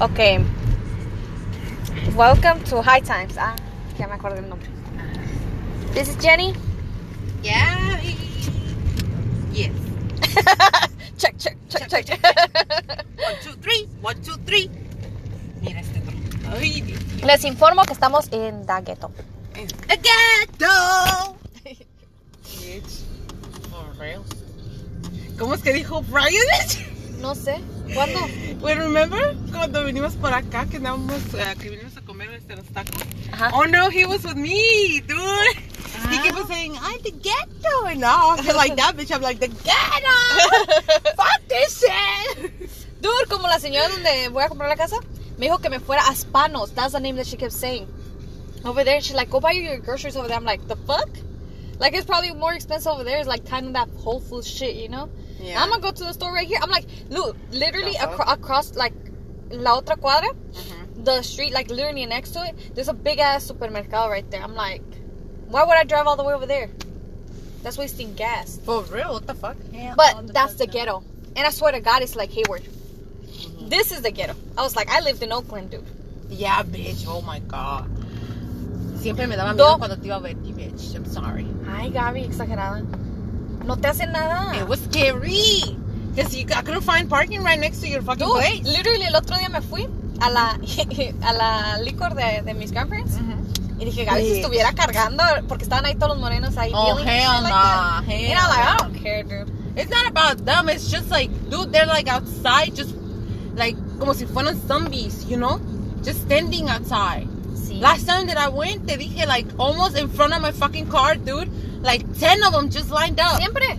Ok. Welcome to High Times. Ah, ya me acuerdo el nombre. This is Jenny. Yeah. Yes. check, check, check, check. check. One, two, three. One, two, three. Mira este otro. Ay, Dios. Les informo que estamos en Da Ghetto. The ghetto. For real. ¿Cómo es que dijo Brian? No sé. ¿Cuándo? Well, remember cuando venimos por acá que andábamos, uh, que venimos a comer este, los tacos? Ajá. Oh no, he was with me, dude. He kept saying, I'm the ghetto. And now I feel like that bitch. I'm like, the ghetto. Fuck this shit. Dude, como la señora donde voy a comprar la casa, me dijo que me fuera a Spanos. That's the name that she kept saying. Over there, she's like, go buy your groceries over there. I'm like, the fuck? Like, it's probably more expensive over there. It's like kind of that Whole Foods shit, you know? Yeah. I'm gonna go to the store right here. I'm like, look, literally acro- across, like, la otra cuadra, mm-hmm. the street, like, literally next to it, there's a big ass supermercado right there. I'm like, why would I drive all the way over there? That's wasting gas. For real? What the fuck? Yeah, all But that's the fuck ghetto. And I swear to God, it's like Hayward. Mm-hmm. This is the ghetto. I was like, I lived in Oakland, dude. Yeah, bitch. Oh my god. Siempre me daba No. miedo cuando te iba a ver, bitch. I'm sorry. Ay, Gaby, exagerada. No te hacen nada. It was scary. Because you, I couldn't find parking right next to your fucking Dude, place. literally el otro día me fui a la, a la licor de, de mis grandparents. Y dije, Gaby, si estuviera cargando, porque estaban ahí todos los morenos ahí. Oh, hell shit like nah, that. hell And I'm like, I nah. don't care, dude. It's not about them. It's just like, dude, they're like outside, just like, como si fueran zombies, you know? Just standing outside. Sí. Last time that I went, te dije, like, almost in front of my fucking car, dude. Like, 10 of them just lined up. Siempre.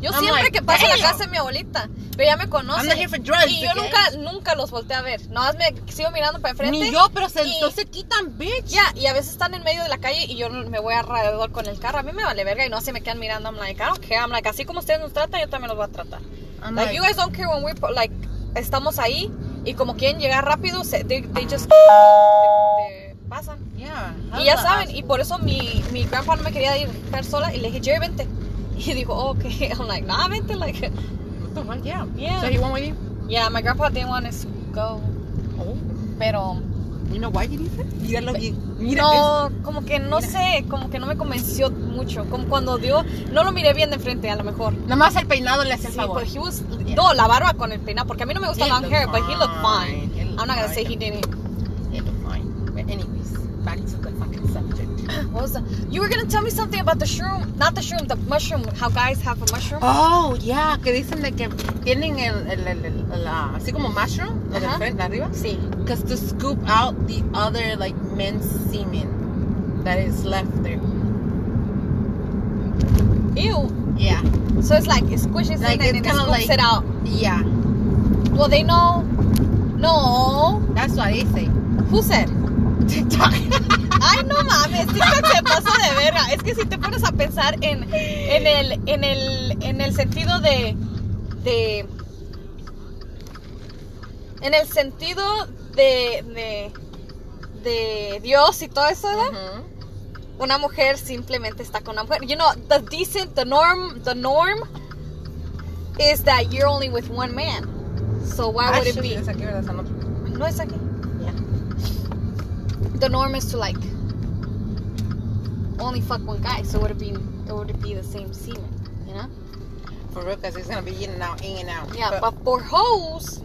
Yo I'm siempre like, que paso a la casa de mi abuelita. Pero ya me conocen. I'm not here for drugs, y yo okay? nunca, nunca los volteé a ver. Nada más me sigo mirando para enfrente. Ni yo, pero se, y- no se quitan, bitch. Ya, y a veces están en medio de la calle y yo me voy alrededor con el carro. A mí me vale verga y no se me quedan mirando. I'm like, I don't care. I'm like, así como ustedes nos tratan, yo también los voy a tratar. I'm Like, like, you guys don't care when we're, like, estamos ahí y como quieren llegar rápido, se, they, they just te, te pasan. Yeah. Y ya saben, y por eso mi, mi grandpa no me quería ir dejar sola y le dije, Jerry, vente. Y dijo, oh, ok. I'm like, nah, vente. Like, What the fuck? Yeah. Yeah. So he went with you? yeah, my grandpa didn't want us to go. Oh. Pero, You know why did it? Míralo bien. Mira no, como que no sé, como que no me convenció mucho. Como cuando dio, no lo miré bien de frente, a lo mejor. Nada más el peinado le hace el Sí, favor. he was, no, la barba con el peinado, porque a mí no me gusta long hair, but he looked fine. fine. He looked I'm not gonna fine. say he didn't. What was that? You were gonna tell me something about the shroom, not the shroom, the mushroom. How guys have a mushroom. Oh, yeah, que dicen de que tienen el, el, el, el- la, ah, así como mushroom, lo de frente, arriba. Sí. Because to scoop out the other, like, men's semen that is left there. Ew. Yeah. So it's like it squishes Like, in and it scoops like- it out. Yeah. Well, they know. No. That's what they say. Who said? TikTok. Ay, no mames, TikTok se pasa de verga. Es que si te pones a pensar en, en, el, en, el, en el sentido de, de. En el sentido de. de, de Dios y todo eso, ¿verdad? Una mujer simplemente está con una mujer. You know, the decent, the norm, the norm is that you're only with one man. So why would it be? es aquí, ¿verdad? No es aquí. The norm is to like only fuck one guy. So would it be? It would be the same semen? You know? For real, because it's to be in and out, in and out. Yeah, But, but for hoes,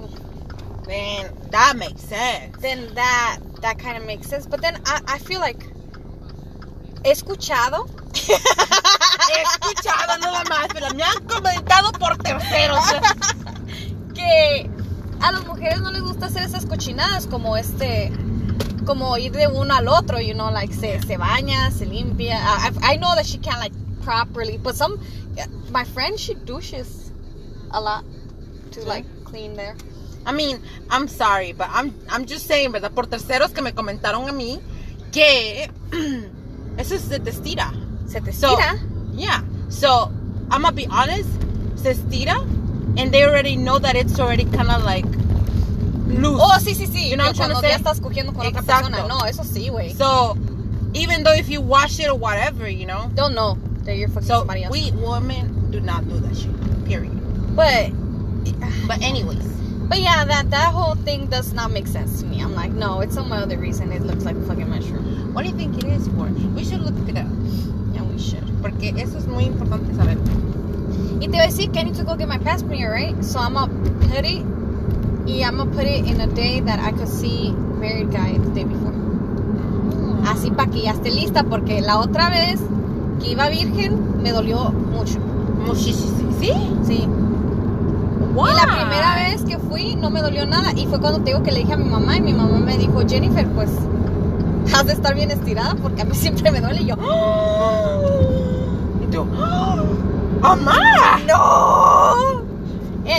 man, that makes sense. then that that kind of makes sense. But then I, I feel like he escuchado. He escuchado nada más, pero me han comentado por terceros. que a las mujeres no les gusta hacer esas cochinadas como este como ir de uno al otro you know like se, se baña se limpia I, I- know that she can't like properly but some my friend she douches a lot to like clean there I mean, I'm sorry, but I'm, I'm just saying, ¿verdad? Por terceros que me comentaron a mí que eso se te estira. se te So, tira Yeah. So, I'm gonna be honest, se estira, and they already know that it's already kind of like loose. oh sí sí sí You know what I'm trying to cuando say? ya estás cogiendo con otra persona no eso sí güey So, even though if you wash it or whatever, you know. don't know that you're fucking So, somebody else we women do not do that shit. Period. but But anyways, But yeah, that that whole thing does not make sense to me. I'm like, no, it's some other reason it looks like a fucking mushroom. What do you think it is for? We should look it up. Yeah, we should. Porque eso es muy importante saber. Y te iba a decir que I need to go get my passport, right? So I'm gonna put it, y I'm gonna put it in a day that I could see married guy the day before. Así para que ya esté lista, porque la otra vez que iba virgen me dolió mucho. Muchísimo. ¿Sí? Sí. Why? Y la primera vez que fui no me dolió nada. Y fue cuando te digo que le dije a mi mamá y mi mamá me dijo, Jennifer, pues has de estar bien estirada porque a mí siempre me duele. Y yo, Y tú, ¡Mamá!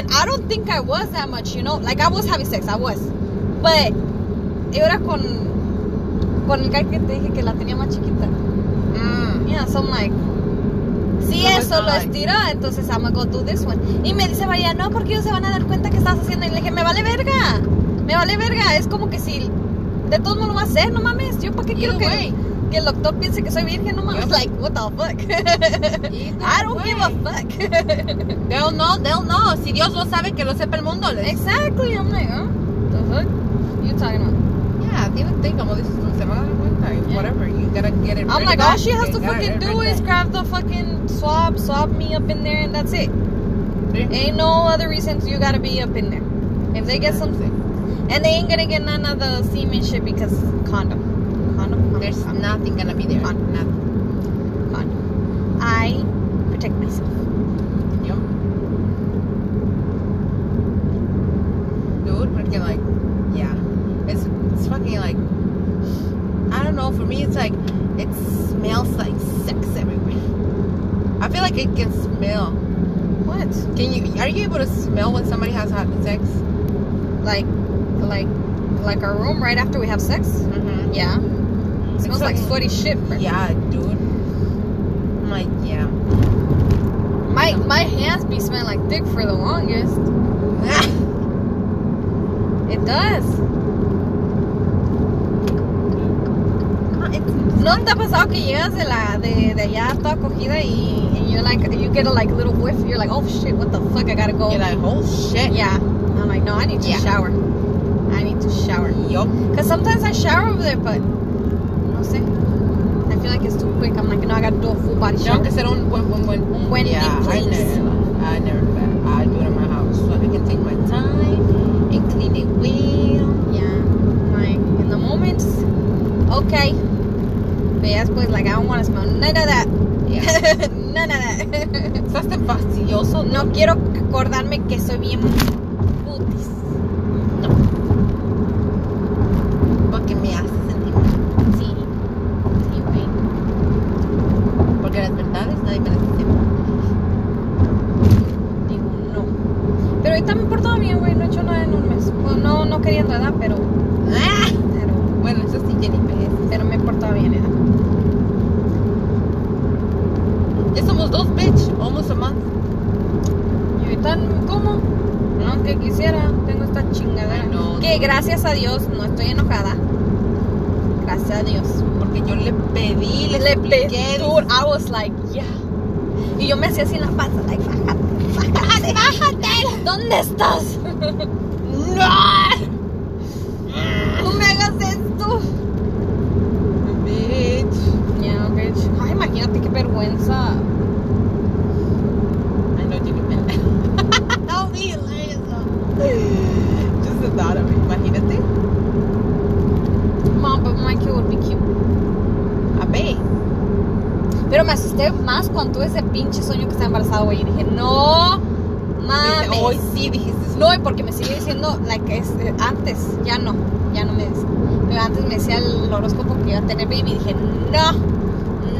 No. And I don't think I was that much, you know. Like I was having sex, I was. But era con, con el guy que te dije que la tenía más chiquita. Mm. Yeah, so I'm like, si it's eso lo like- estira, entonces I'm gonna go do this one. Y me dice María, no, porque ellos se van a dar cuenta que estás haciendo. Y le dije, me vale verga, me vale verga. Es como que si de todos modos lo va a hacer, no mames. Yo para qué quiero Either way. que el doctor piense que soy virgen, no mames. Like, what the fuck? I don't give a fuck. They'll know, they'll know. Si Dios lo sabe, que lo sepa el mundo. exactly, I'm like, huh? The fuck? You talking about? Yeah, tienen que como dices tú, se van a dar cuenta. Yeah. Whatever, you gotta get it I'm like, all she has to fucking do is grab the fucking swab, swab me up in there, and that's it. Ain't no other reasons you gotta be up in there. If they get some, and they ain't gonna get none of the semen shit because condom, There's nothing gonna be there. Fun. Nothing. I protect myself. Yep. Dude, porque like, yeah, it's it's fucking like, I don't know. For me, it's like it smells like sex everywhere. I feel like it can smell. What? Can you? Are you able to smell when somebody has had sex? Like, like, like our room right after we have sex? Mm-hmm. Yeah. It smells like sweaty shit. bro. Yeah, dude. I'm like, yeah. My my hands be smelling like dick for the longest. It does. No, it's ¿No te ha pasado que llegas de la de, de allá toda cogida y and you're like you get a like little whiff you're like oh shit what the fuck I gotta go You're like, oh shit. yeah I'm like no I need to Yeah. shower I need to shower Yup. because sometimes I shower over there but sé I feel like it's too quick I'm like no I gotta do a full body Tengo shower que ser un buen, buen, buen. Un buen yeah, deep I cleanse. never, I never do that. I do it in my house so I can take my time and clean it well. yeah like in the moment okay but yeah después like I don't want to smell none of that Yeah. none of that Estás fastidioso. No quiero acordarme que soy bien putis. Porque me hace sentir mal. Sí. Sí, güey. Porque las verdades nadie me las dice. Digo, no. Pero ahorita me he portado bien, güey. No he hecho nada en un mes. Bueno, no, no queriendo edad, pero, Ah. pero, Bueno, eso sí, Jennifer. pero me he portado bien, edad. Ya somos dos, bitch. Almost a month. Y ahorita, ¿cómo? No, que quisiera. Tengo esta chingadera. Ay, no, que no. Gracias a Dios no estoy enojada. Gracias a Dios. Porque yo le pedí, le, Le pedí, dude, I was like, yeah. Y yo me hacía así en la panza, like, bájate, bájate, bájate. ¿Dónde estás? No me hagas esto. Bitch. Yeah, bitch. Ay, imagínate qué vergüenza. I know Jennifer. No, be hilarious. Just the thought of it. Imagínate. Mom, but my kid would be cute. A ver. Pero me asusté más cuando tuve ese pinche sueño que estaba embarazada, güey. Y dije, no mames. Hoy sí dijiste. No, y porque me sigue diciendo, like, es, eh, antes, ya no, ya no me dice. Pero antes me decía el horóscopo que iba a tener baby y dije, no,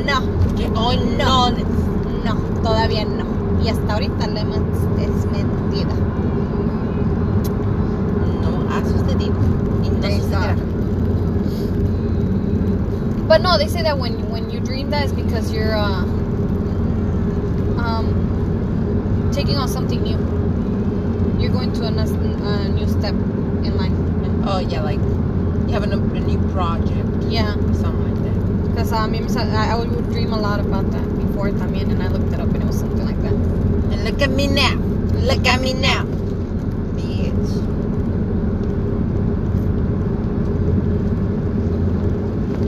no, Que hoy no. no, todavía no. Y hasta ahorita le es mentira. No ha sucedido. Y no sucederá. But no, they say that when when you dream that is because you're uh, um, taking on something new. You're going to a, a new step in life. Oh yeah, like you have a, a new project. Yeah. Something like that. Because I uh, uh, I, I would dream a lot about that before también, and I looked it up, and it was something like that. And look at me now. Look at me now, bitch.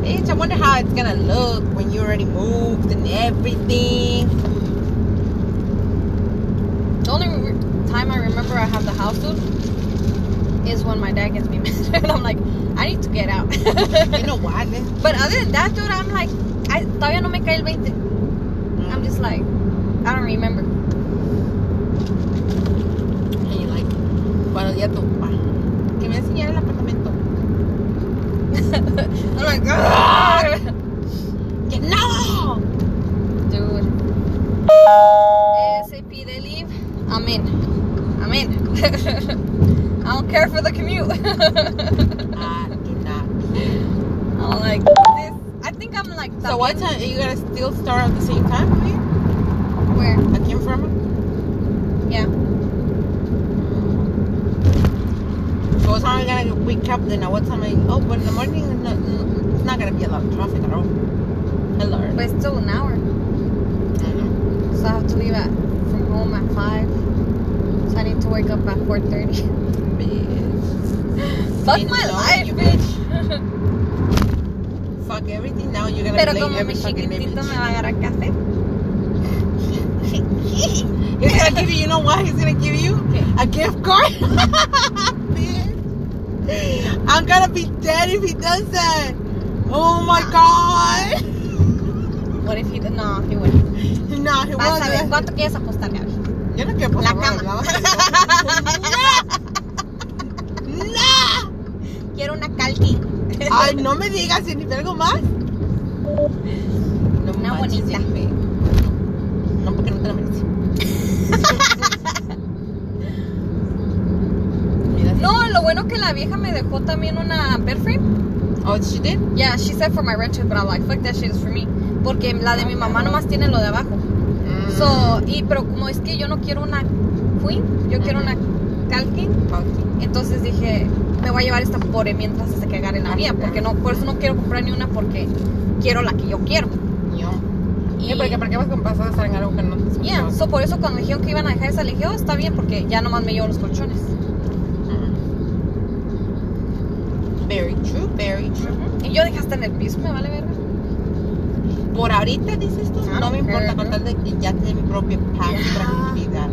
Bitch, I wonder how it's gonna look when you already moved and everything. Have the house dude is when my dad gets me mad. and I'm like, I need to get out. You know what? but other than that, dude, I'm like, I, todavía no me cae el 20. I'm just like, I don't remember. And you're like, buenos días, tu. Que me enseñara el apartamento. I'm like, "Ugh." Que no! dude. ASAP, they leave. I'm in. I'm in. I don't care for the commute. I do not. I'm like, this. I think I'm like, So what time? Are you gonna still start at the same time? Here? Where? Aquí en Firma? Yeah. So what time are you gonna wake up then? At what time are you, oh, but in the morning, it's not gonna be a lot of traffic at all. Hello. But it's still an hour. Mhm. So I have to leave at from home at 5. I need to wake up at 4.30. Bitch. Fuck my know life, you bitch. Fuck everything. Now you're gonna Pero blame every fucking image. me va a agarrar café. He's gonna give you, you know what? He's gonna give you Okay. a gift card. I'm gonna be dead if he does that. Oh my god. What if he... No, he wouldn't. No, he Vas wasn't. ¿cuánto quieres apostar, Gaby? Yo no quiero La cama. No. No. Quiero una calqui. Ay, no me digas, Jennifer, algo más. No Una manches, bonita. Jennifer. No, porque no te la mereces. No, lo bueno que la vieja me dejó también una bed frame. Oh, she did? Yeah, she said for my renters, but I'm like, fuck that shit is for me. Porque la de mi mamá nomás tiene lo de abajo. So, y pero como es que yo no quiero una queen, yo quiero una Okay. entonces dije, me voy a llevar esta por mientras hasta que agarre la mía, porque no, por eso no quiero comprar ni una porque quiero la que yo quiero. Yo. Y, ¿Y por qué, por qué vas a pasar en algo que no te yeah, so por eso cuando dijeron que iban a dejar esa, le dije, oh, está bien, porque ya nomás me llevo los colchones. Very true, very true. Y yo dije, hasta en el piso me vale verga. Por ahorita dices tú, no me importa con tal de que ya tenga mi propio paz y tranquilidad.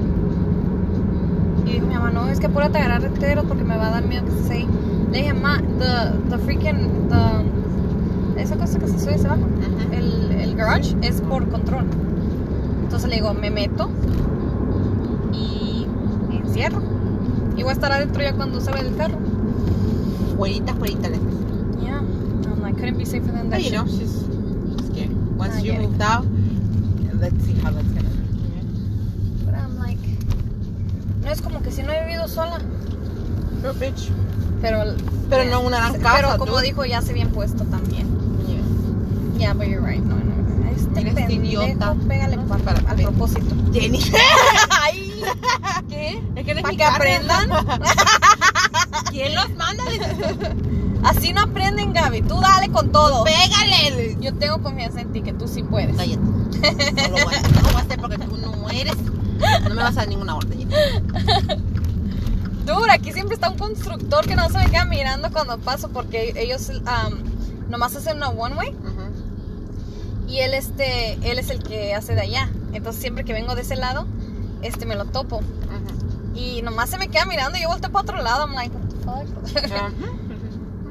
Y dijo mi mamá, no, es que apúrate a agarrar retero porque me va a dar miedo que estés ahí. Le dije, ma, the, the freaking, the, esa cosa que se sube y se baja, Ujú. el, el garage es por control. Entonces le digo, me meto y encierro. Y voy a estar adentro ya cuando salga del carro. Fuerita, fuerita. le. Yeah. I'm like, couldn't be safer than But that you know, she's. Once you moved out, let's see how that's gonna be. But I'm like, no es como que si no he vivido sola. Sure, bitch. Pero, Pero no una gran casa, Pero como tú. dijo, ya se bien puesto también. Yeah. Yeah, but you're right. No, no, no. Este Mira este pendejo, idiota. Pégale No, pa- para- al propósito. Jennifer. Ay, ¿qué? Es que no ¿Para que aprendan? ¿Quién los manda? Así no aprenden, Gaby. Tú dale con todo. Pégale. Yo tengo confianza en ti, que tú sí puedes. Cállate. No lo voy a hacer, no lo voy a hacer porque tú no eres. No me vas a dar ninguna orden. Dude, aquí siempre está un constructor que no se me queda mirando cuando paso porque ellos um, nomás hacen una one way y él este él es el que hace de allá. Entonces siempre que vengo de ese lado, este me lo topo. Ujú. Y nomás se me queda mirando y yo volteo para otro lado. I'm like, what the fuck?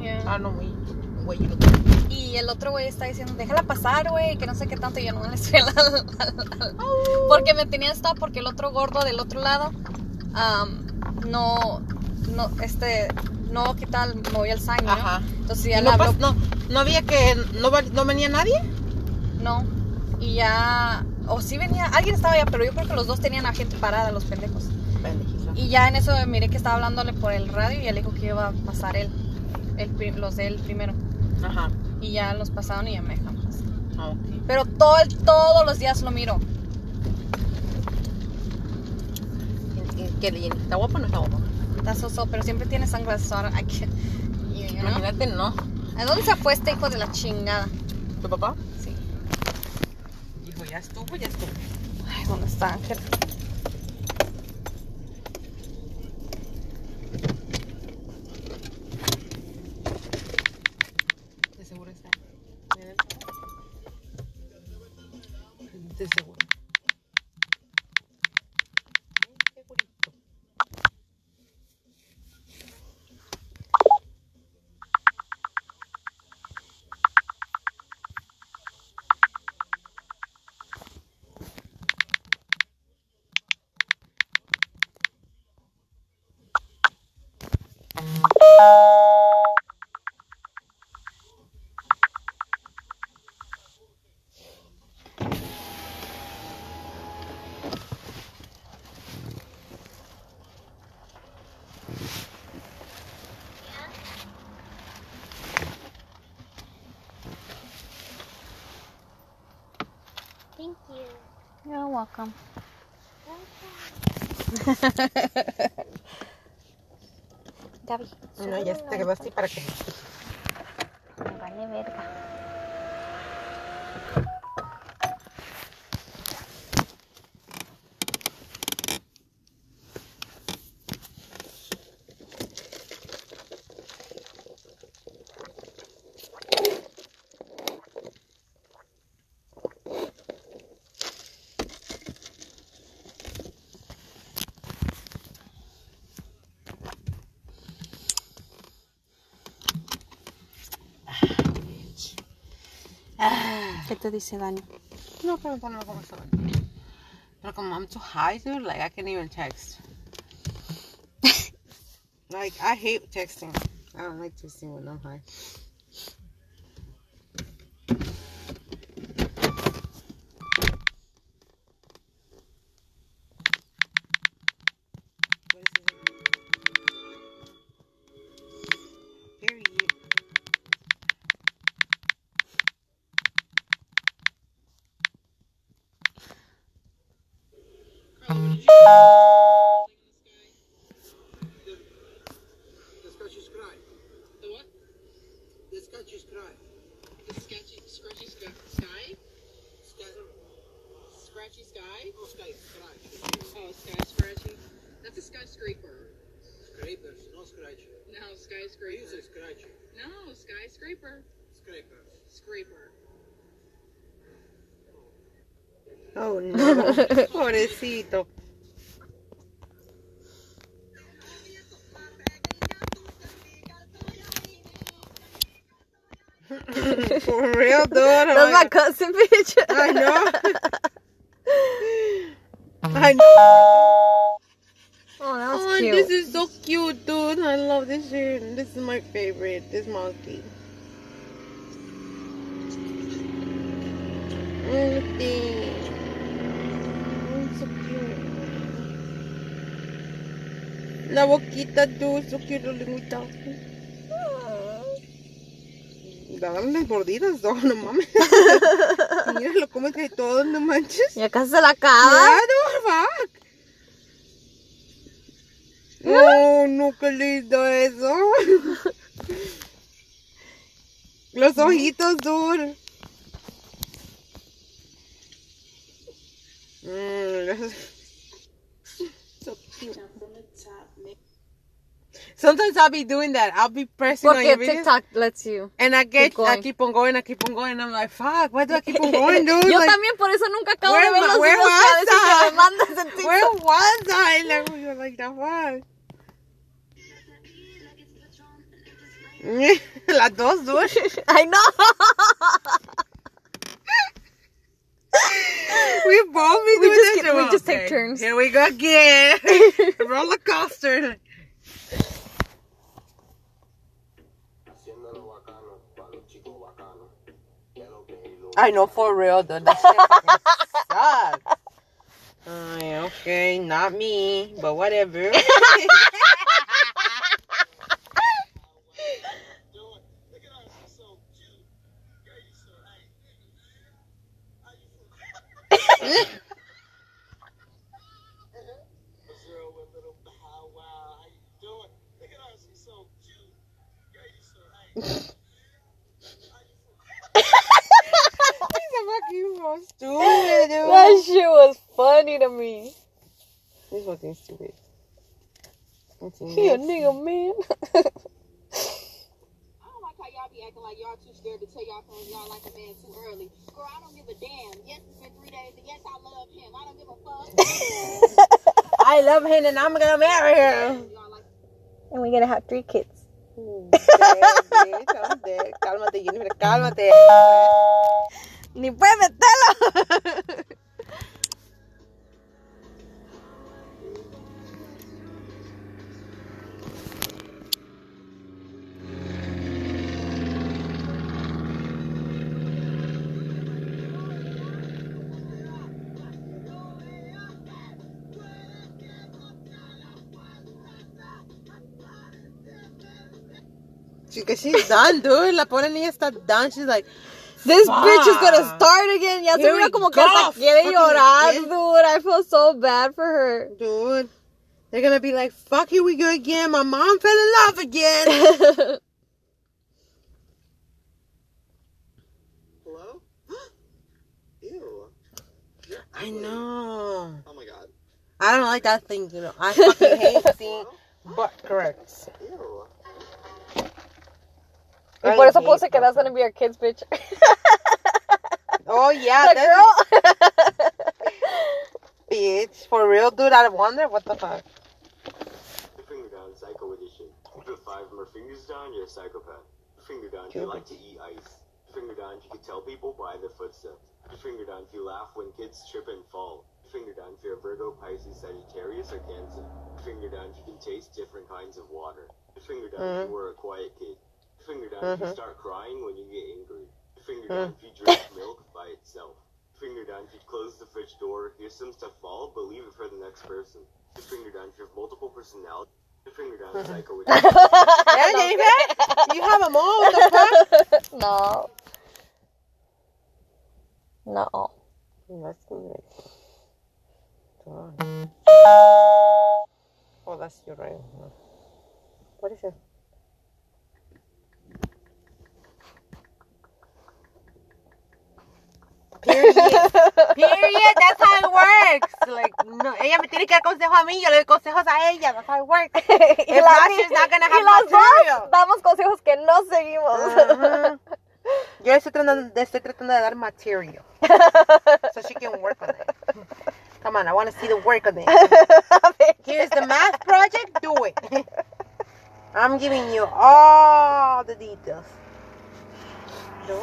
Yeah. Ah, no, güey. Güey, Y el otro güey está diciendo, déjala pasar, güey, que no sé qué tanto. Y yo no le estoy al- al- al- Porque me tenía stop porque el otro gordo del otro lado no, no, este, no quitaba, el- movía el ¿no? Ajá. Entonces ¿Y ya no, le habló, no, no había que. No, no venía nadie? no. Y ya, o sí venía, alguien estaba allá, pero yo creo que los dos tenían a gente parada, los pendejos. Y ya en eso miré que estaba hablándole por el radio y ya le dijo que iba a pasar él, el, los de él primero. Ajá. Y ya los pasaron y ya me dejan pasar. Ah, ok. Pero todo, todos los días lo miro. ¿Y- y ¿Qué ¿Está guapo o no está guapo? Está soso, pero siempre tiene sangre so I don't- I can't- you- you know? Imagínate, no. ¿A dónde se fue este hijo de la chingada? ¿Tu papá? Sí. Dijo, ya estuvo, ya estuvo. Ay, ¿dónde está Ángel? De seguro está. Ahí adentro. Welcome. Gaby. No, ya te quedó así para que. Te dice Dani? No, pero como está. Pero como I'm too high, dude, like I can't even text. like I hate texting. I don't like texting when I'm high. What is it? Period. This got you sky. The what? This got you sky. The sketchy, scratchy sky? Sky? Sky. Scratchy sky? Oh, sky. Scratch. Oh, sky scratchy. That's a skyscraper. Scrapers, no scratch. No, You skyscraper. say scratch. No, skyscraper. Scrapers. Scraper. Oh no, For real, dude. That's my cousin bitch. I know. I know. Oh, that was Oh, cute. this is so cute, dude. I love this shirt. This is my favorite. This monkey. So cute, la lengüita. Dale mordidas, no, no mames. Mira, lo comes de todo, no manches. Ya casi se la acaba. Dude, fuck. No, no, qué lindo eso. Los ojitos, dude. I'll be doing that. I'll be pressing on your Porque videos. TikTok lets you. And I get, Keep I keep on going, I keep on going. I'm like, fuck, why do I keep on going, dude? Yo Like, también por eso nunca acabo where de ver los where videos was que I? me mandas en TikTok. Where was I? Like, we were like, the fuck? Las dos, dude. I know. We both be We doing just this. get- we shit. just take turns. Here we go again. Roller coaster. Haciéndolo bacano para los chicos bacanos. Que lo que y lo I know for real, dude. That shit sucks. Ay, okay, not me, but whatever. He's a fucking so stupid, dude. That shit was funny to me. He's fucking stupid. It's He a nigga, man. I don't like how y'all be acting like y'all too scared to tell y'all friends y'all like a man too early. Girl, I don't give a damn. Yes, it's been three days, and yes, I love him. I don't give a fuck. I love him and I'm gonna marry him. and we're gonna have three kids. Dead, bitch. I'm dead. Cálmate, Jennifer, cálmate. Ni puedes meterlo. She, cause she's done, dude. La pobre niña está done. She's like, This bitch is gonna start again. Ya se Here mira we como que go, hasta quiere fucking llorar, again. dude. I feel so bad for her. Dude, they're gonna be like, fuck, here we go again. My mom fell in love again. Hello? Ew. You're I know. Oh my god. I don't like that thing, you know. I fucking hate seeing butt corrects. Ew. Y I por eso hate puse que that's gonna be our kids' bitch. Oh, yeah, the girl. a bitch. For real, dude, I wonder what the fuck. Finger down, psycho edition. You put five more fingers down, you're a psychopath. Finger down, if you like to eat ice. Finger down, you can tell people by their footsteps. Finger down, you laugh when kids trip and fall. Finger down, if you're a Virgo, Pisces, Sagittarius, or Cancer. Finger down, you can taste different kinds of water. Finger down, if mm-hmm. you were a quiet kid. Finger down, if you mm-hmm. start crying when you get angry. Finger down, if you drink milk by itself. Finger down, if you close the fridge door, hear some stuff fall, but leave it for the next person. Finger down, if you have multiple personalities. Finger down, psycho. Yeah, Jennifer? You have a all. What the fuck? no. No. That's good. Oh, that's your right. What is it? Period. Period. That's how it works. Like, no, ella me tiene que dar consejos a mí, yo le doy consejos a ella. That's how it works. y If not, she's not gonna y have las material. dos damos consejos que no seguimos. Yo estoy tratando, estoy tratando de dar material. So she can work on it. Come on, I want to see the work on it. Here's the math project, do it. I'm giving you all the details. No,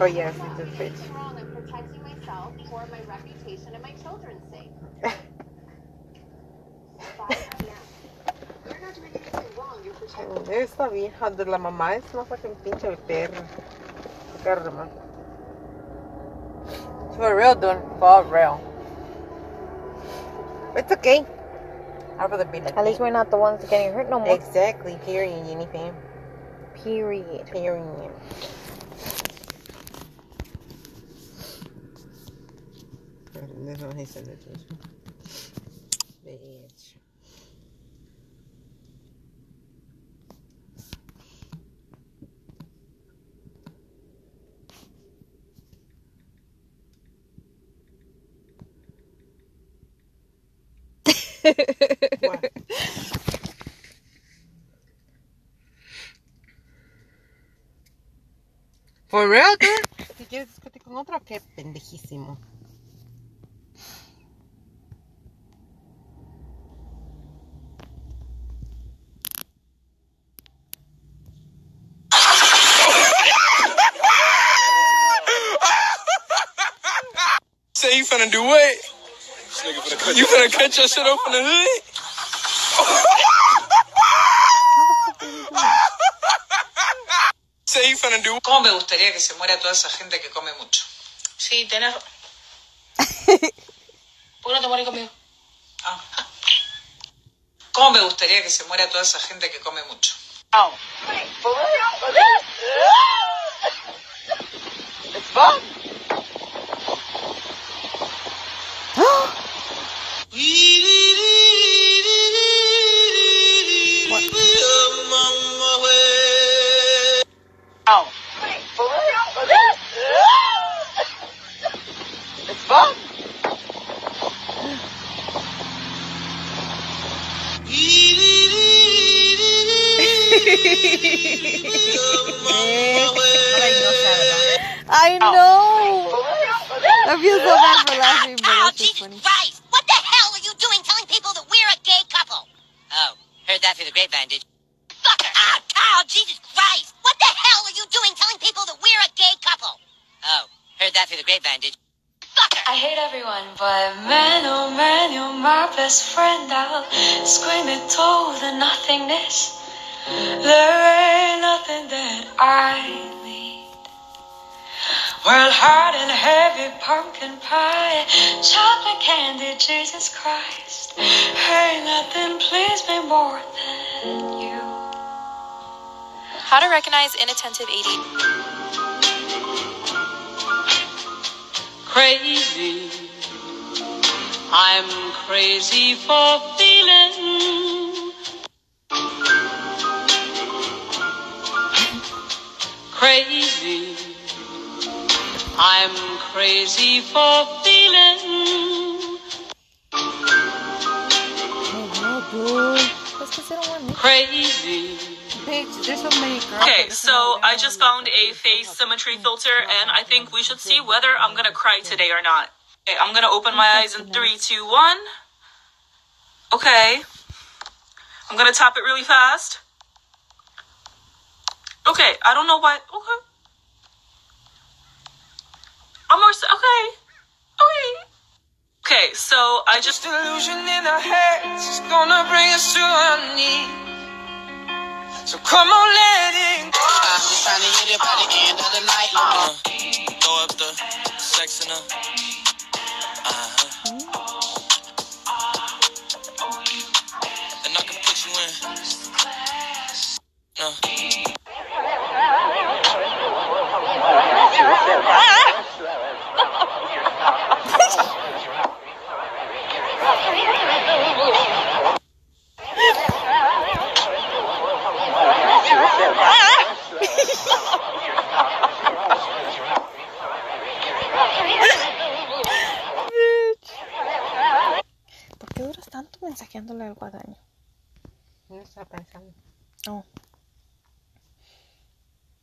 Oh, yes, Yeah, it's a there's fridge. nothing wrong in protecting myself for my reputation and my children's sake. But, yeah, you're not doing anything wrong. You're protecting oh, Esta vieja ah, de la mamá es una fucking pinche perra. Karma. For real, dude. For real. It's okay. I'd rather be like At least we're not the ones getting hurt no more. Exactly. Period, anything. Period. Period. This one he said it was. Bitch. What? For real, dude? Quieres discutir con otro, qué pendejísimo. Say you finna do what? You finna cut your shit off in the hood? Say you finna do ¿Cómo me gustaría que se muera toda esa gente que come mucho? Sí, tenés... ¿Por qué no te morís conmigo? Ah. ¿Cómo me gustaría que se muera toda esa gente que come mucho? I know. I feel so bad for laughing, but it's Jesus funny. Christ! What the hell are you doing telling people that we're a gay couple? Oh, heard that through the grapevine, did you? Fucker! Ah, Carl, Jesus Christ! What the hell are you doing telling people that we're a gay couple? Oh, heard that through the grapevine, did you? Fucker! I hate everyone, but man, oh man, you're my best friend. I'll scream it to the nothingness. There ain't nothing that I need. World hard and heavy pumpkin pie, chocolate candy, Jesus Christ. Ain't nothing scares me more than you. How to recognize inattentive ADHD. Crazy. I'm crazy for feeling. Crazy. I'm crazy for feeling. Crazy. Bitch, there's so many girls. Okay, so I just found a face symmetry filter, and I think we should see whether I'm gonna cry today or not. Okay, I'm gonna open my eyes in three, two, one. Okay. I'm gonna tap it really fast. Okay, I don't know why. Okay. I'm more. Okay. Okay. Okay, so I just. illusion in our heads is gonna bring us to our knees. So come on, let it go. I'm just trying to hit it by the end of the night. Uh, throw up the sex in her. Uh-huh. And I can put you in. No. Mensajeándole al guadaño? No estaba pensando. Oh.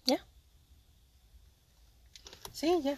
¿Ya? Sí, ya.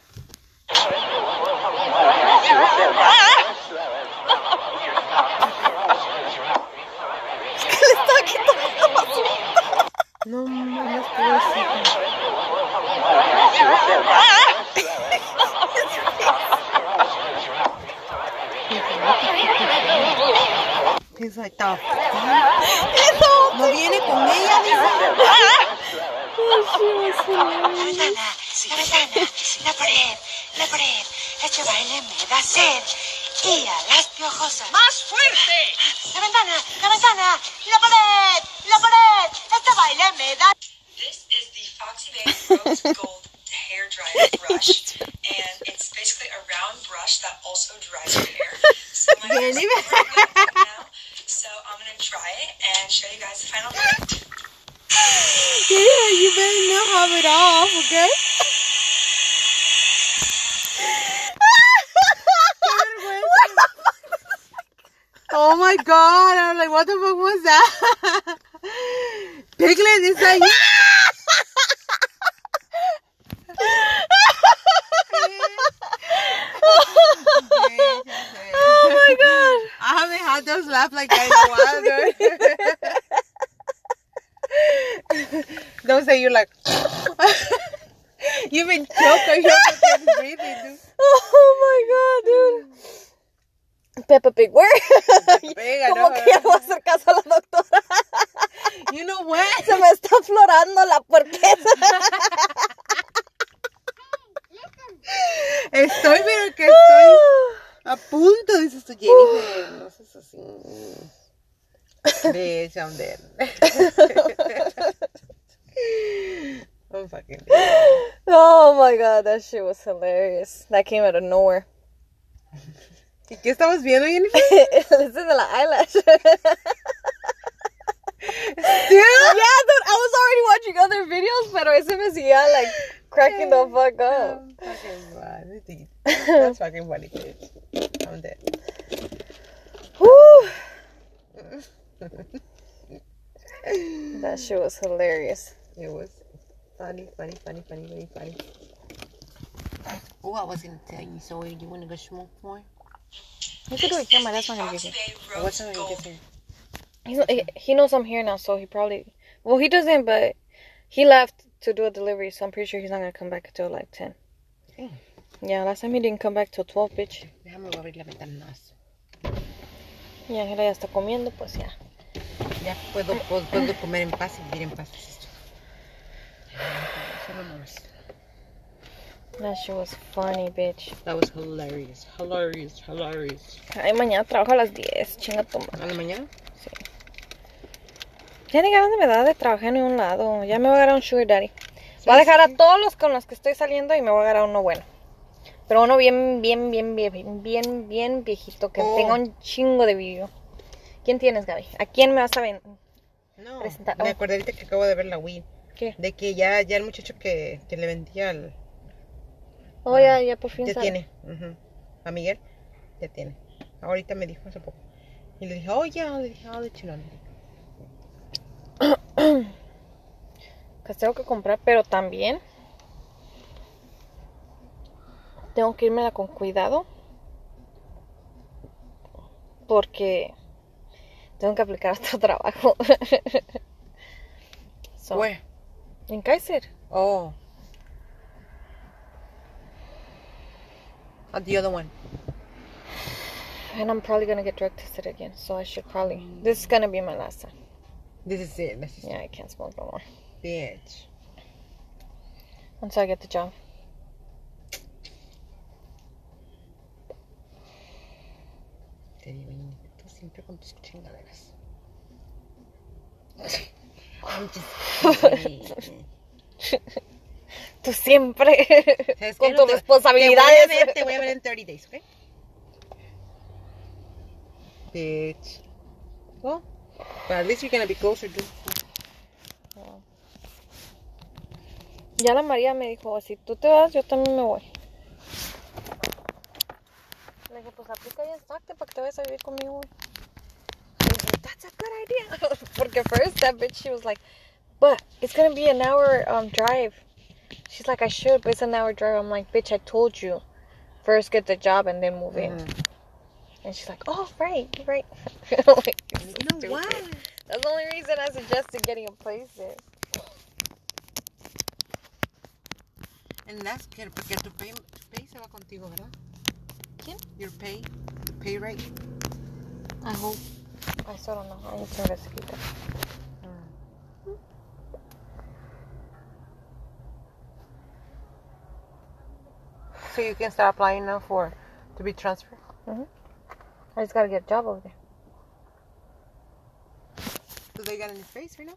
This is the Foxy Rose Gold hair dryer brush, and it's basically a round brush that also dries your hair. So my hair's now, so I'm gonna try it and show you guys the final product. Yeah, you better not have it off, okay? Oh my god, I'm like, what the fuck was that? Piglet is like, Oh my god. I haven't had those laugh like that in a while. Don't say you're like, you've been choked or you're fucking breathing, dude. Oh my god, dude. Peppa Pig, where? Como know que ya voy a hacer caso a la doctora. You know what? Se me está aflorando la puerqueza. Estoy, pero que estoy a punto, dices tú, Jennifer. No seas así. Bitch, I'm dead. I'm fucking dead. Oh my god, that shit was hilarious. That came out of nowhere. ¿Y qué estamos viendo, Jennifer? This is la eyelash. Yeah, dude, I was already watching other videos, pero ese me seguía like cracking the fuck up. I'm fucking dude. That's fucking funny, bitch. I'm dead. That shit was hilarious. It was funny, funny, funny, funny, funny, funny. Oh, I was gonna tell you, so you wanna go smoke more? You could do it here, my that's not gonna get Foxy you. Bay What's Rose gonna get you? He's, he, he knows I'm here now, so he probably. Well, he doesn't, but he left to do a delivery, so I'm pretty sure he's not gonna come back until like 10. Damn. Yeah, last time he didn't come back till 12, bitch. Déjame abrir la ventana más. Y Ángela ya está comiendo, pues ya. Ya puedo, puedo, puedo comer en paz y vivir en paz. Solo nomás. That shit was funny, bitch. That was hilarious, hilarious, hilarious. Ay, mañana trabajo a las 10, chinga tu madre. ¿A la mañana? Sí. Ya ni ganas me da de trabajar en un lado. Ya me voy a agarrar un sugar daddy. Voy a dejar a todos los con los que estoy saliendo y me voy a agarrar uno bueno. Pero uno bien, bien, bien, bien, bien, bien viejito, que Oh. tenga un chingo de video. ¿Quién tienes, Gaby? ¿A quién me vas a ver? No, Presenta- me oh. acordé ahorita que acabo de ver la Wii. ¿Qué? De que ya, ya el muchacho que, que le vendía al... Oh, ya, ya por fin Ya tiene. A Miguel, ya tiene. Ahorita me dijo hace poco. Y le dije, oh, ya, le dije, oh, de chilón. Pues tengo que comprar, pero también tengo que irme con cuidado porque tengo que aplicar otro trabajo. So, Where? En Kaiser. Oh. Uh, the other one. And I'm probably gonna get drug tested again, so I should probably. This is gonna be my last time. This is it. This is Yeah, I can't smoke no more bitch. until I get the job. Te digo, niña, tú siempre con tus chingaderas. Tú siempre con No tus te- responsabilidades. Te voy, a ver, te voy a ver en 30 days, ¿ok? Bitch. Well, but at least you're gonna be closer, dude. Ya la María me dijo, si tú te vas, yo también me voy. Le dije, pues aplica y exacto para que te vayas a vivir conmigo. That's a good idea. Porque first that bitch, she was like, but it's gonna be an hour um drive. She's like, I should, but it's an hour drive. I'm like, bitch, I told you. First get the job and then move in. And she's like, oh, right, right. Like, "You're so You know what? That's the only reason I suggested getting a place there. And that's good, porque tu pay, tu pay se va contigo, ¿verdad? ¿Quién? Your pay, the pay rate. I hope. I still don't know. I need to investigate that. So you can start applying now for to be transferred. Mm-hmm. I just gotta get a job over there. Do they got any space right now?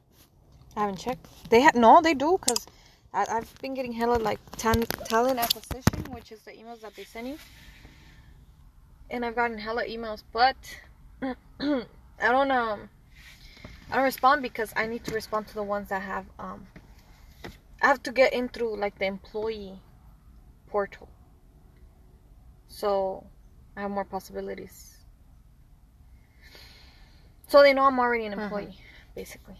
I haven't checked. They have no, they do, cause I, I've been getting hella like tan- talent acquisition, which is the emails that they send you, and I've gotten hella emails, but I don't um, I don't respond because I need to respond to the ones that have um, I have to get in through like the employee portal, so I have more possibilities. So they know I'm already an employee, basically.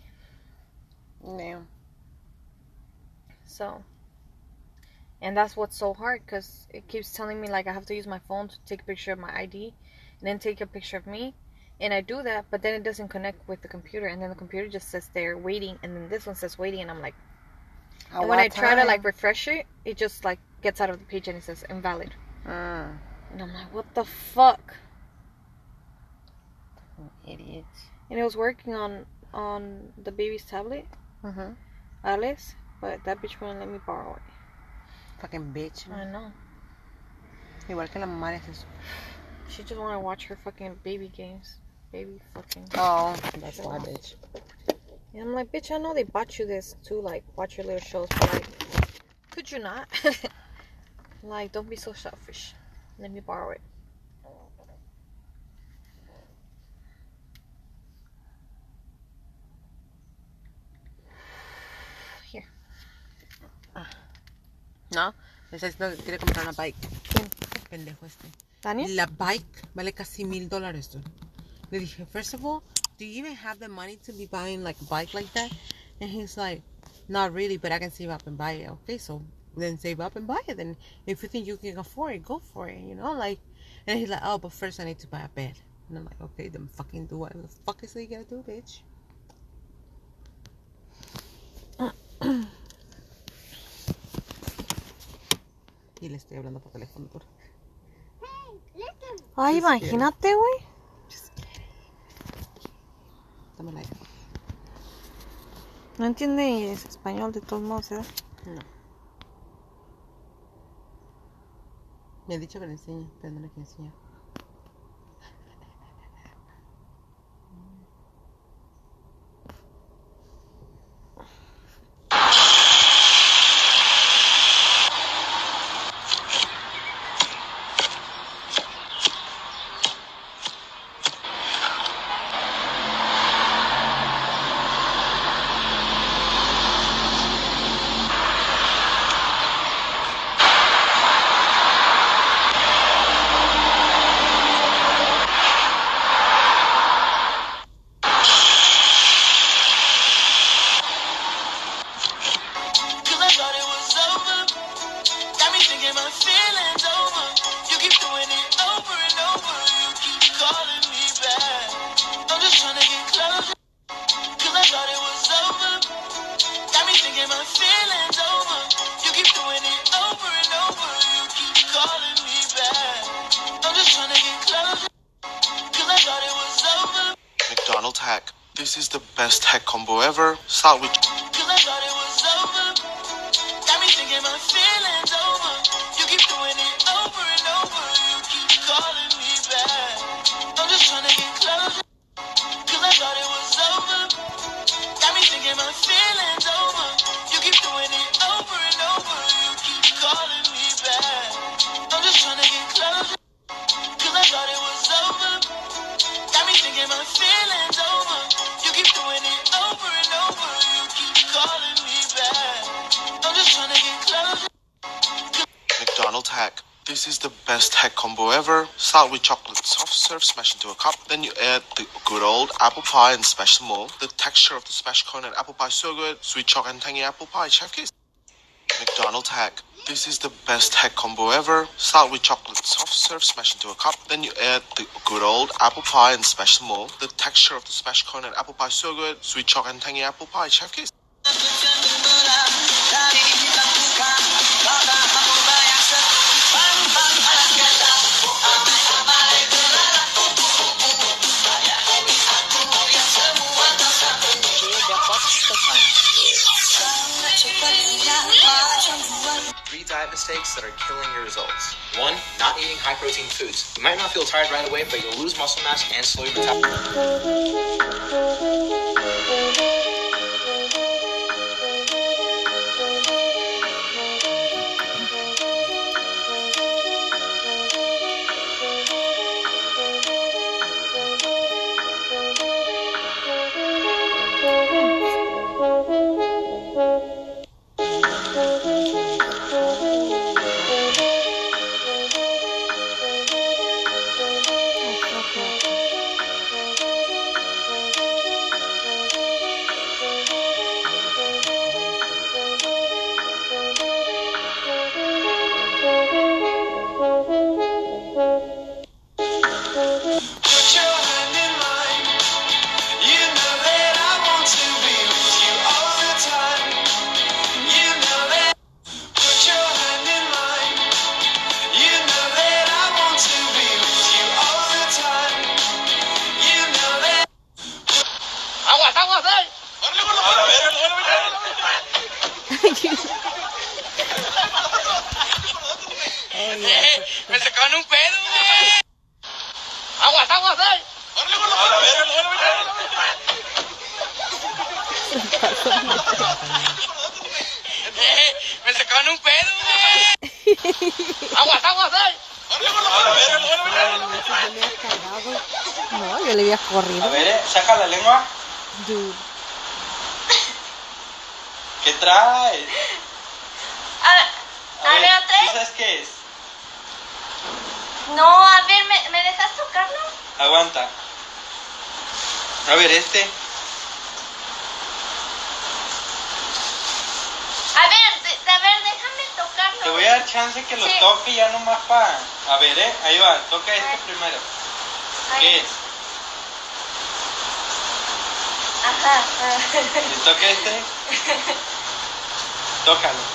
Damn. So, and that's what's so hard because it keeps telling me like I have to use my phone to take a picture of my ID and then take a picture of me. And I do that, but then it doesn't connect with the computer, and then the computer just says there waiting, and then this one says waiting, and I'm like, and when I try to like refresh it, it just like gets out of the page and it says invalid, Mm. and I'm like, what the fuck? Idiots. And it was working on on the baby's tablet, Mm-hmm. Alice, but that bitch wouldn't let me borrow it. Fucking bitch. I know. Igual que la Jesús. She just want to watch her fucking baby games. Baby fucking. Oh, that's why, bitch. And I'm like, bitch, I know they bought you this to like watch your little shows, but like, could you not? like, don't be so selfish. Let me borrow it. Here. No, está diciendo que quiere comprar una bike. ¿Quién? Pendejo este. Daniel? La bike vale casi mil dólares. Le dije, first of all, do you even have the money to be buying like a bike like that? And he's like, not really, but I can save up and buy it. Okay, so then save up and buy it. Then if you think you can afford it, go for it. You know, like, and he's like, oh, but first I need to buy a bed. And I'm like, okay, then fucking do whatever the fuck is it you gotta do, bitch? Y le estoy hablando por teléfono. Ay, imagínate, güey. Dame. No entiende español de todos modos, ¿verdad? No. Me ha dicho que le enseñe, pero no le quiero enseñar. Serve smash into a cup. Then you add the good old apple pie and smash them all. The texture of the smashed cone and apple pie is so good. Sweet chocolate and tangy apple pie. Chef kiss. McDonald's hack. This is the best hack combo ever. Start with chocolate soft serve smash into a cup. Then you add the good old apple pie and smash them all. The texture of the smashed cone and apple pie is so good. Sweet chocolate and tangy apple pie. Chef kiss. Mistakes that are killing your results. One, not eating high protein foods. You might not feel tired right away, but you'll lose muscle mass and slow your metabolism. Me sacaron un pedo, güey. Aguas, aguas, eh. Me sacaron un pedo, güey. Aguas, aguas, eh. No, yo le había corrido. A ver, eh, saca la lengua. Dude. ¿Qué traes? A, ver, ¿tú sabes qué es? No, a ver, ¿me, ¿me dejas tocarlo? Aguanta. A ver, este. A ver, de- a ver, déjame tocarlo. Te voy a dar chance que lo Sí. toque ya nomás para... A ver, eh, ahí va, toca este primero. ¿Qué es? Ajá. ¿Y toca este? Tócalo.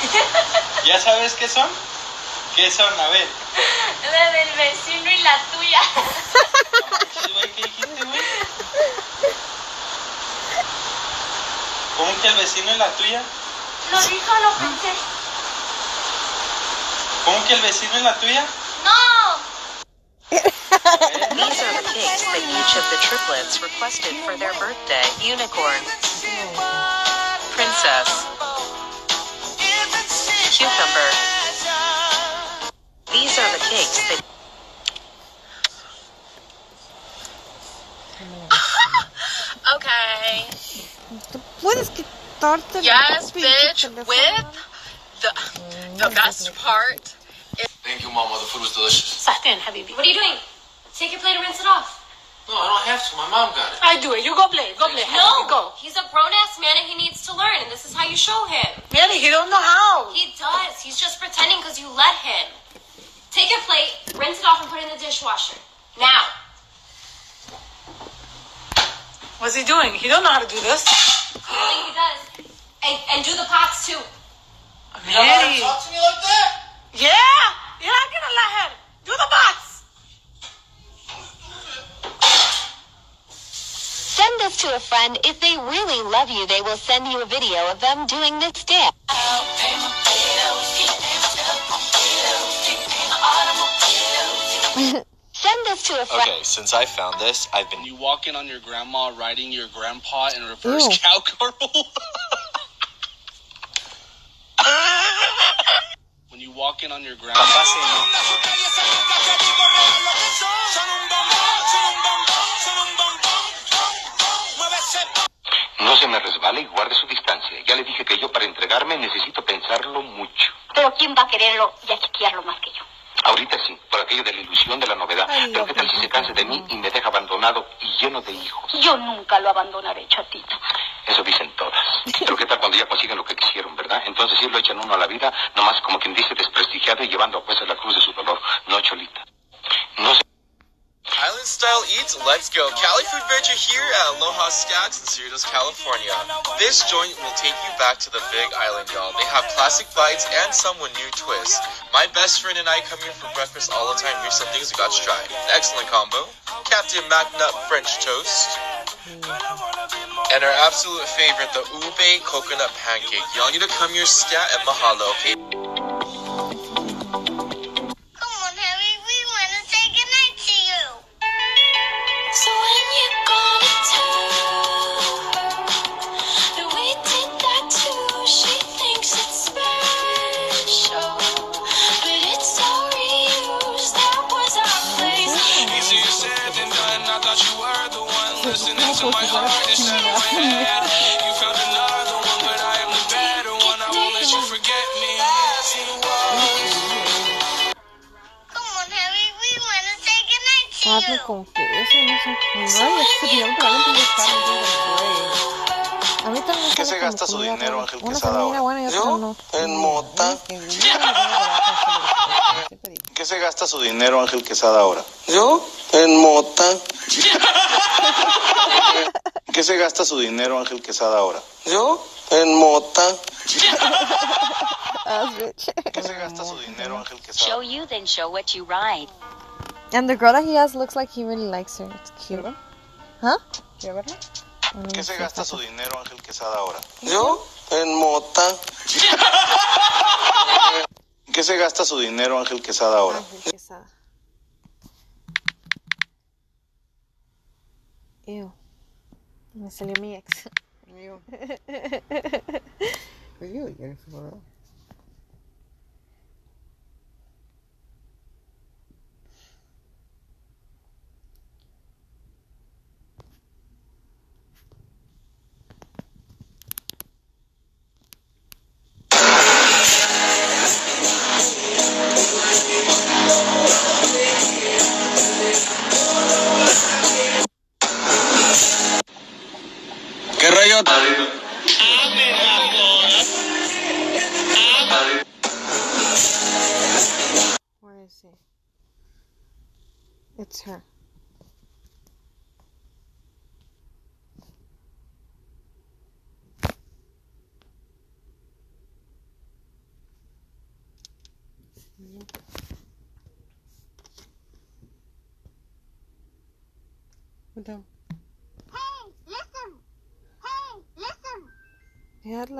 ¿Ya sabes qué son? ¿Qué son? A ver. La del vecino y la tuya. Sí, güey, ¿Qué dijiste, güey? ¿Cómo que el vecino y la tuya? Lo dijo, lo pensé. ¿Cómo que el vecino y la tuya? No. These are the cakes that each of the triplets requested for their birthday. Unicorn. Princess. Cucumber. These are the cakes that Okay. Puedes quitarte Yes, pinche bitch, with the the best part. Thank you, Mama. The food was delicious. Sahten, Habibi. What are you doing? Take your plate and rinse it off. No, I don't have to. My mom got it. I do it. You go play. Go play. No, go. he's a grown ass man and he needs to learn, and this is how you show him. Really, he don't know how. He does. He's just pretending because you let him. Take a plate, rinse it off, and put it in the dishwasher. Now. What's he doing? He don't know how to do this. Clearly he does. And, and do the pots too. Mary. Talk to me like that? Yeah. You're not gonna let him. Do the box. This to a friend. If they really love you, they will send you a video of them doing this dance. Send this to a friend. Okay, since I found this, I've been. You walk in on your grandma riding your grandpa in reverse Ew. cowgirl. when you walk in on your grandma. No se me resbale y guarde su distancia. Ya le dije que yo para entregarme necesito pensarlo mucho. Pero ¿quién va a quererlo y a chiquearlo más que yo? Ahorita sí, por aquello de la ilusión de la novedad. Pero qué tal si se cansa de mí y me deja abandonado y lleno de hijos. Yo nunca lo abandonaré, chatito. Eso dicen todas. Pero qué tal cuando ya consiguen lo que quisieron, ¿verdad? Entonces sí lo echan uno a la vida, nomás como quien dice desprestigiado y llevando a cuestas la cruz de su dolor. No, Cholita. No se... Island Style Eats, let's go. Cali Food Venture here at Aloha Stacks in Cerritos, California. This joint will take you back to the Big Island, y'all. They have classic bites and some with new twists. My best friend and I come here for breakfast all the time. Here's some things we got to try. Excellent combo. Captain Mac MacNut French Toast. And our absolute favorite, the ube coconut pancake. Y'all need to come here, stat and mahalo, okay? Hazme con queso, no sé. Ay, este video probablemente ya está muy después. A mí también ¿Qué se gasta como su dinero. Ángel Una Quesada, ahora? buena y otra ¿Yo? no. En mota. Que ¿Qué se gasta su dinero, Ángel Quesada, ahora? ¿Yo? En mota. ¿Qué se gasta su dinero, Ángel Quesada, ahora? ¿Yo? En mota. ¿Qué se gasta su dinero, Ángel Quesada? Show you, then show what you ride. And the girl that he has looks like he really likes her. It's cute. Huh? ¿Qué se gasta su dinero, Ángel Quesada, ahora? ¿Yo? En mota. ¿Qué se gasta su dinero, Ángel Quesada, ahora? Ew. Me salió mi ex. Ew. Really good for real. ¿Qué rollo? Where is he? It's her. What the- He had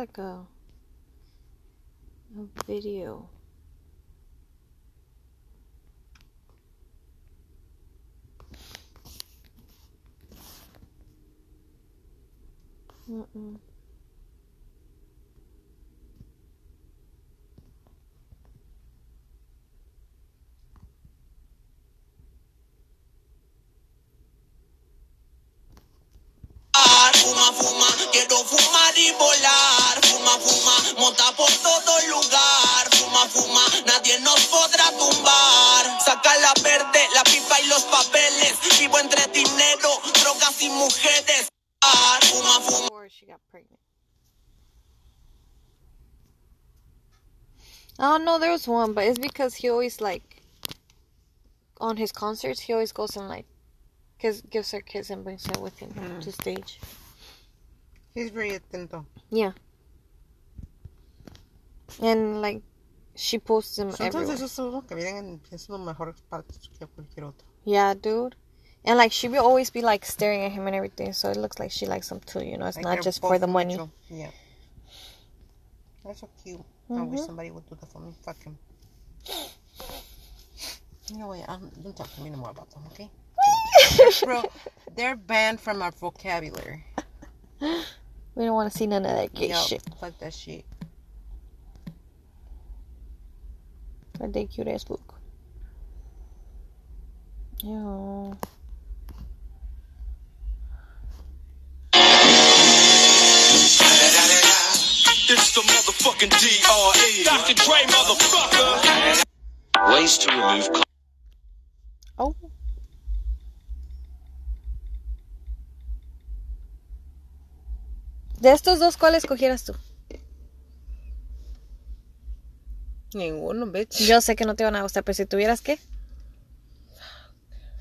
like a a video. Mm-mm. Got pregnant. Oh no, there was one, but it's because he always like on his concerts. He always goes and like gives gives her kids and brings her with him Mm. to stage. He's very atento. Yeah, and like she posts him Sometimes everywhere. son los que vienen en, son los mejores partes que cualquier otro. Yeah, dude. And like she will always be like staring at him and everything, so it looks like she likes him too. You know, it's Like not just for the money. Yeah. That's so cute. I wish Mhm. somebody would do that for me. Fuck him. You know what? Um, don't talk to me no more about them, okay? bro, they're banned from our vocabulary. We don't want to see none of that gay shit. Fuck that shit. But they cute as fuck. Yeah. It's the motherfucking DRE. Dr. Dre, motherfucker. Ways to remove. co- Oh. De estos dos, ¿cuál escogieras tú? Ninguno, bitch. Yo sé que no te van a gustar, pero si tuvieras que.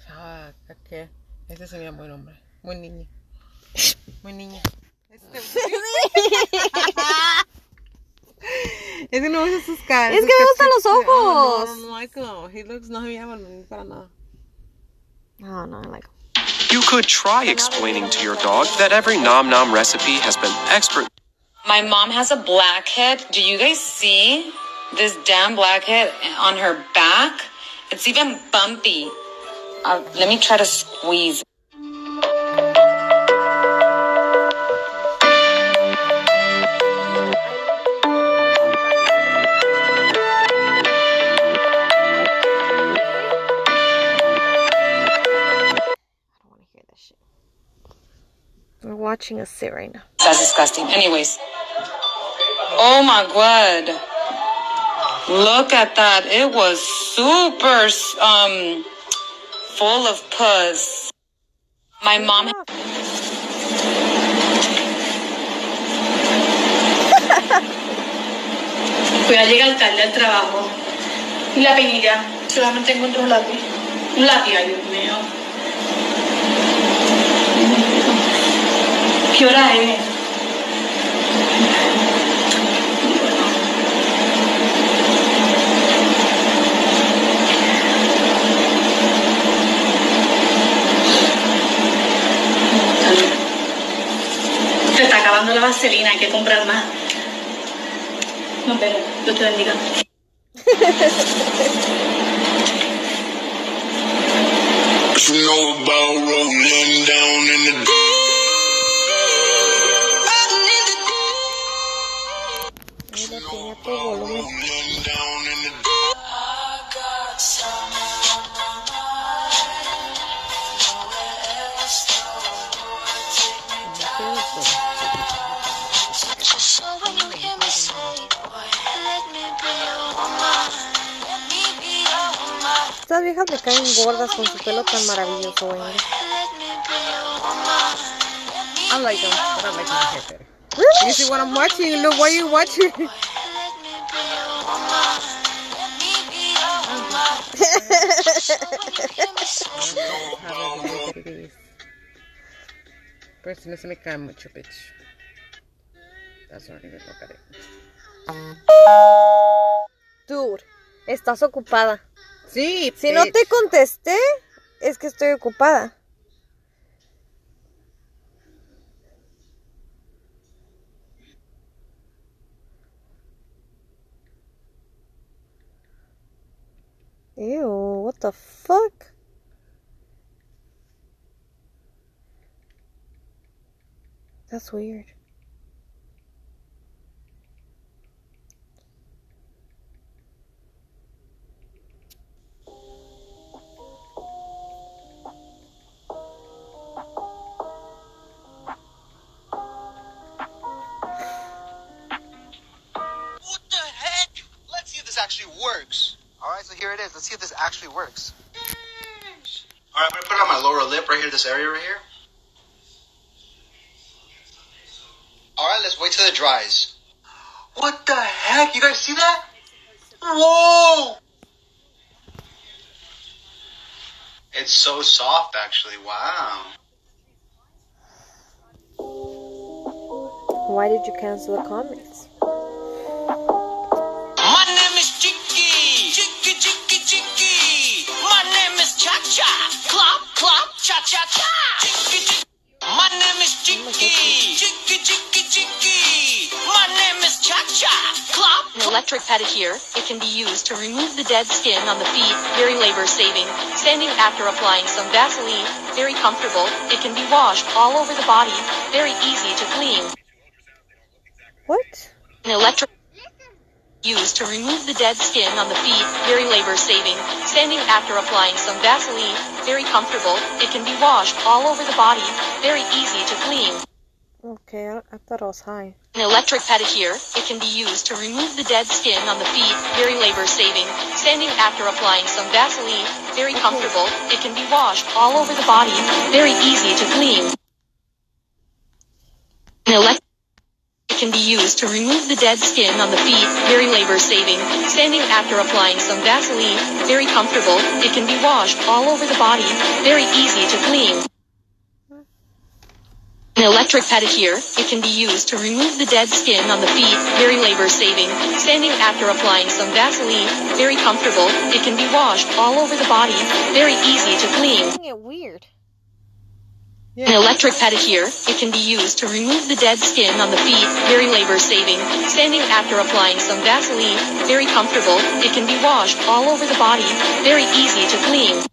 Ah, ¿qué? Ese sería buen hombre. Buen niño. Buen niño. Este... Es que no usa sus caras. Es que me gustan los ojos. No, no, no, like him. He looks no me llama para nada. No, no, I like You could try explaining to your dog that every Nom Nom recipe has been expert. My mom has a blackhead. Do you guys see this damn blackhead on her back? It's even bumpy. Uh, let me try to squeeze. Watching a sit right now. That's disgusting. Anyways. Oh my god. Look at that. It was super um full of pus. My mom Fui a llegar tarde al trabajo. Y la penilla, solamente encontré un lápiz. Un lápiz, ay Dios mío. ¿Qué hora es? Se está acabando la vaselina, hay que comprar más. Nos vemos. Dios te bendiga. About rolling down in the deep. Mira, tenía todo volumen. Estas viejas me caen gordas con su pelo tan maravilloso, güey. I like them, but I like my hair better. You see what I'm watching? Look, what are you watching? Pero si no se me cae mucho, bitch. That's not even look at it. Dude, estás ocupada. Sí, Si no te contesté, es que estoy ocupada. What the fuck? That's weird. This area right here. All right, let's wait till it dries. What the heck? You guys see that? Whoa! It's so soft, actually. Wow. Why did you cancel the comments? Cha Cha. Clop, clop, cha cha cha. My name is Jinky. Jinky, jinky, jinky. My name is Cha Cha. Clop. An electric pedicure. It can be used to remove the dead skin on the feet. Very labor saving. Standing after applying some Vaseline. Very comfortable. It can be washed all over the body. Very easy to clean. What? An electric used to remove the dead skin on the feet. Very labor saving. Standing after applying some Vaseline. Very comfortable. It can be washed all over the body. Very easy to clean. Okay, I, I thought I was high. An electric pedicure. It can be used to remove the dead skin on the feet. Very labor saving. Standing after applying some Vaseline. Very comfortable. It can be washed all over the body. Very easy to clean. An electric can be used to remove the dead skin on the feet. Very labor saving. Standing after applying some Vaseline. Very comfortable. It can be washed all over the body. Very easy to clean. An electric pedicure. It can be used to remove the dead skin on the feet. Very labor saving. Standing after applying some Vaseline. Very comfortable. It can be washed all over the body. Very easy to clean. It weird. An electric pedicure. It can be used to remove the dead skin on the feet. Very labor saving. Standing after applying some Vaseline. Very comfortable. It can be washed all over the body. Very easy to clean.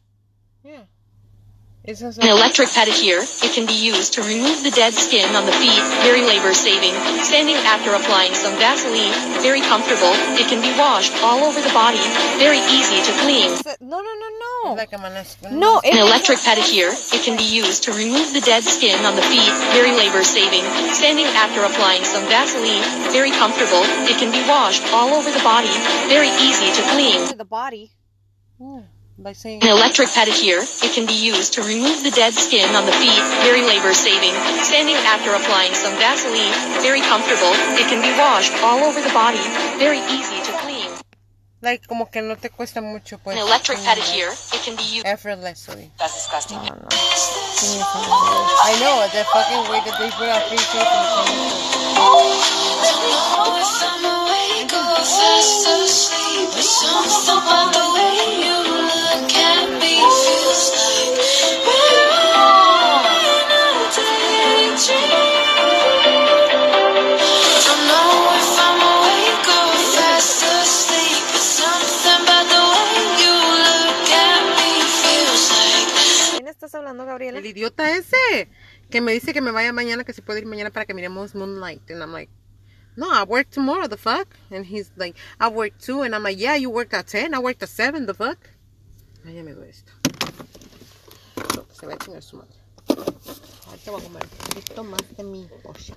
An electric pedicure. It can be used to remove the dead skin on the feet. Very labor saving. Standing after applying some Vaseline. Very comfortable. It can be washed all over the body. Very easy to clean. No, no, no, no. Like I'm on a- No, An electric pedicure. It can be used to remove the dead skin on the feet. Very labor saving. Standing after applying some Vaseline. Very comfortable. It can be washed all over the body. Very easy to clean. To the body. By saying An electric pedicure. It can be used to remove the dead skin on the feet. Very labor saving. Standing after applying some Vaseline. Very comfortable. It can be washed all over the body. Very easy to clean. like como que no te cuesta mucho pues. An electric pedicure. It can be used. Effortlessly. That's disgusting. I know the fucking way that they put out free tape ¿Quién estás hablando, Gabriela? El idiota ese que me dice que me vaya mañana, que si puede ir mañana para que miremos Moonlight. And I'm like, no, I work tomorrow, the fuck. And he's like, I work too. And I'm like, yeah, you work at 10, I work at 7, the fuck. Ay, ya me duele esto. Se va a chingar su madre. Ahorita voy a comer un poquito más de mi pollo.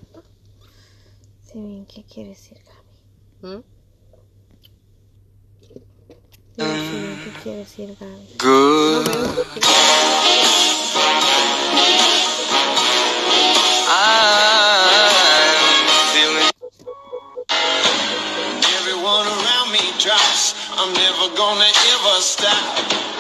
Sí, bien, ¿qué quiere decir, Gaby? ¿Mm? Good. I'm feeling. Everyone around me drops. I'm never gonna ever stop.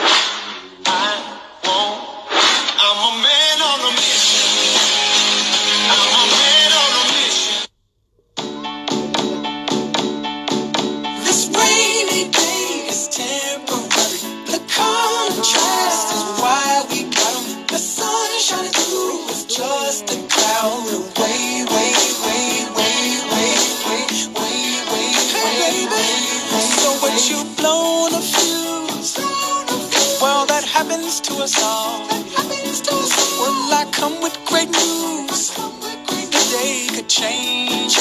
Happens to us all. Well, I come with great news. The day could change,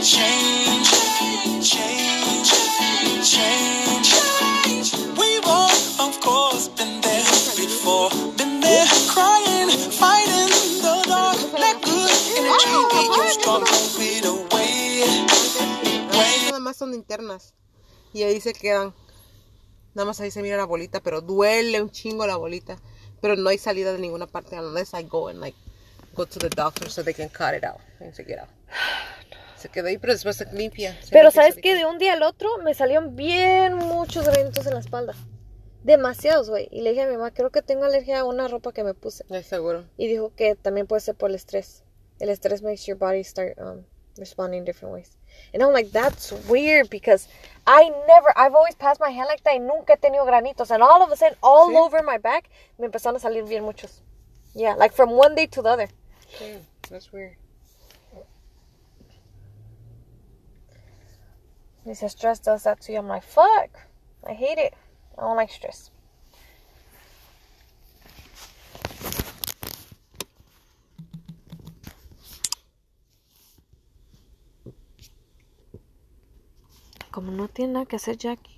change, change, change. We've all, of course, been there before. Been there crying, fighting the dark. Let good energy get you strong. Move away. Nada más son internas. Y ahí se quedan. Nada más ahí se mira la bolita, pero duele un chingo la bolita. Pero no hay salida de ninguna parte unless I go and like go to the doctor so they can cut it out and take it out. Se quedó ahí, pero después se limpia. se Pero limpia sabes que de un día al otro me salieron bien muchos granitos en la espalda. Demasiados, güey. Y le dije a mi mamá, creo que tengo alergia a una ropa que me puse. Ay, seguro. Y dijo que también puede ser por el estrés. El estrés makes your body start um, responding different ways. And I'm like, that's weird because I never, I've always passed my hand like that y nunca he tenido granitos. And all of a sudden, all Sí. over my back, me empezaron a salir bien muchos. Yeah, like from one day to the other. Yeah, that's weird. He says stress does that to you. I'm like, fuck. I hate it. I don't like stress. Como no tiene nada que hacer Jackie.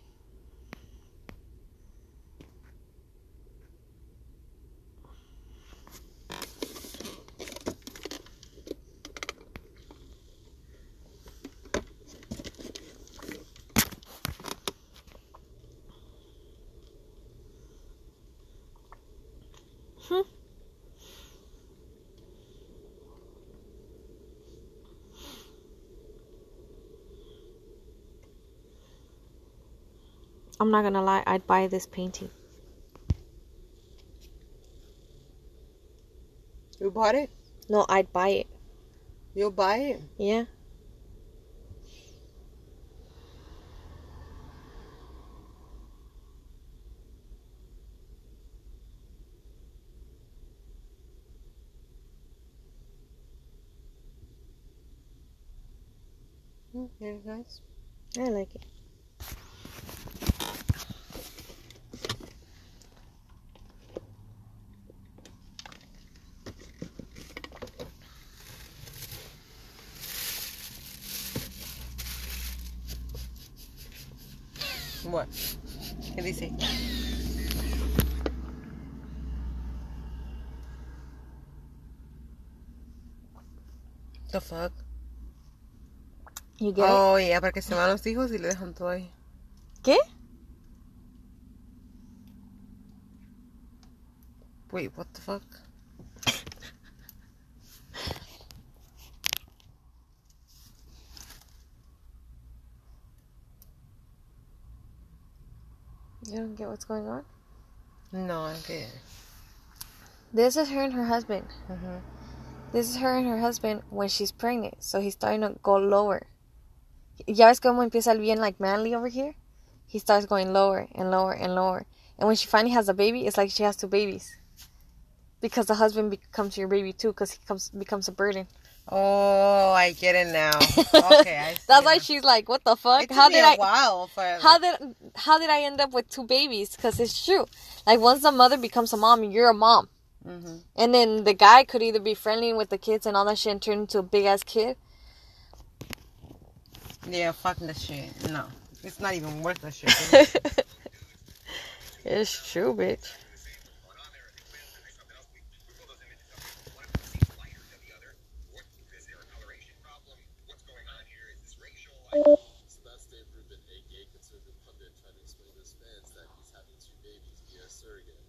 I'm not gonna lie, I'd buy this painting. You bought it? No, I'd buy it. You'll buy it? Yeah. Mm, very nice. I like it. What? ¿Qué dice? The fuck? You get it? Oh, yeah, porque se van los hijos y le dejan todo ahí. ¿Qué? Wait, what the fuck? You don't get what's going on? No, I get This is her and her husband. Mhm. This is her and her husband when she's pregnant. So he's starting to go lower. Ya ves cómo empieza el bien like manly over here? He starts going lower and lower and lower. And when she finally has a baby, it's like she has two babies. Because the husband becomes your baby too, because he comes becomes a burden. Oh, I get it now. Okay, I see. That's why she's like, "What the fuck? How did I? while for- How did how did I end up with two babies? Because it's true. Like once the mother becomes a mom, you're a mom, Mhm. and then the guy could either be friendly with the kids and all that shit and turn into a big ass kid. Yeah, fuck the shit. No. It's not even worth the shit. It's true, bitch.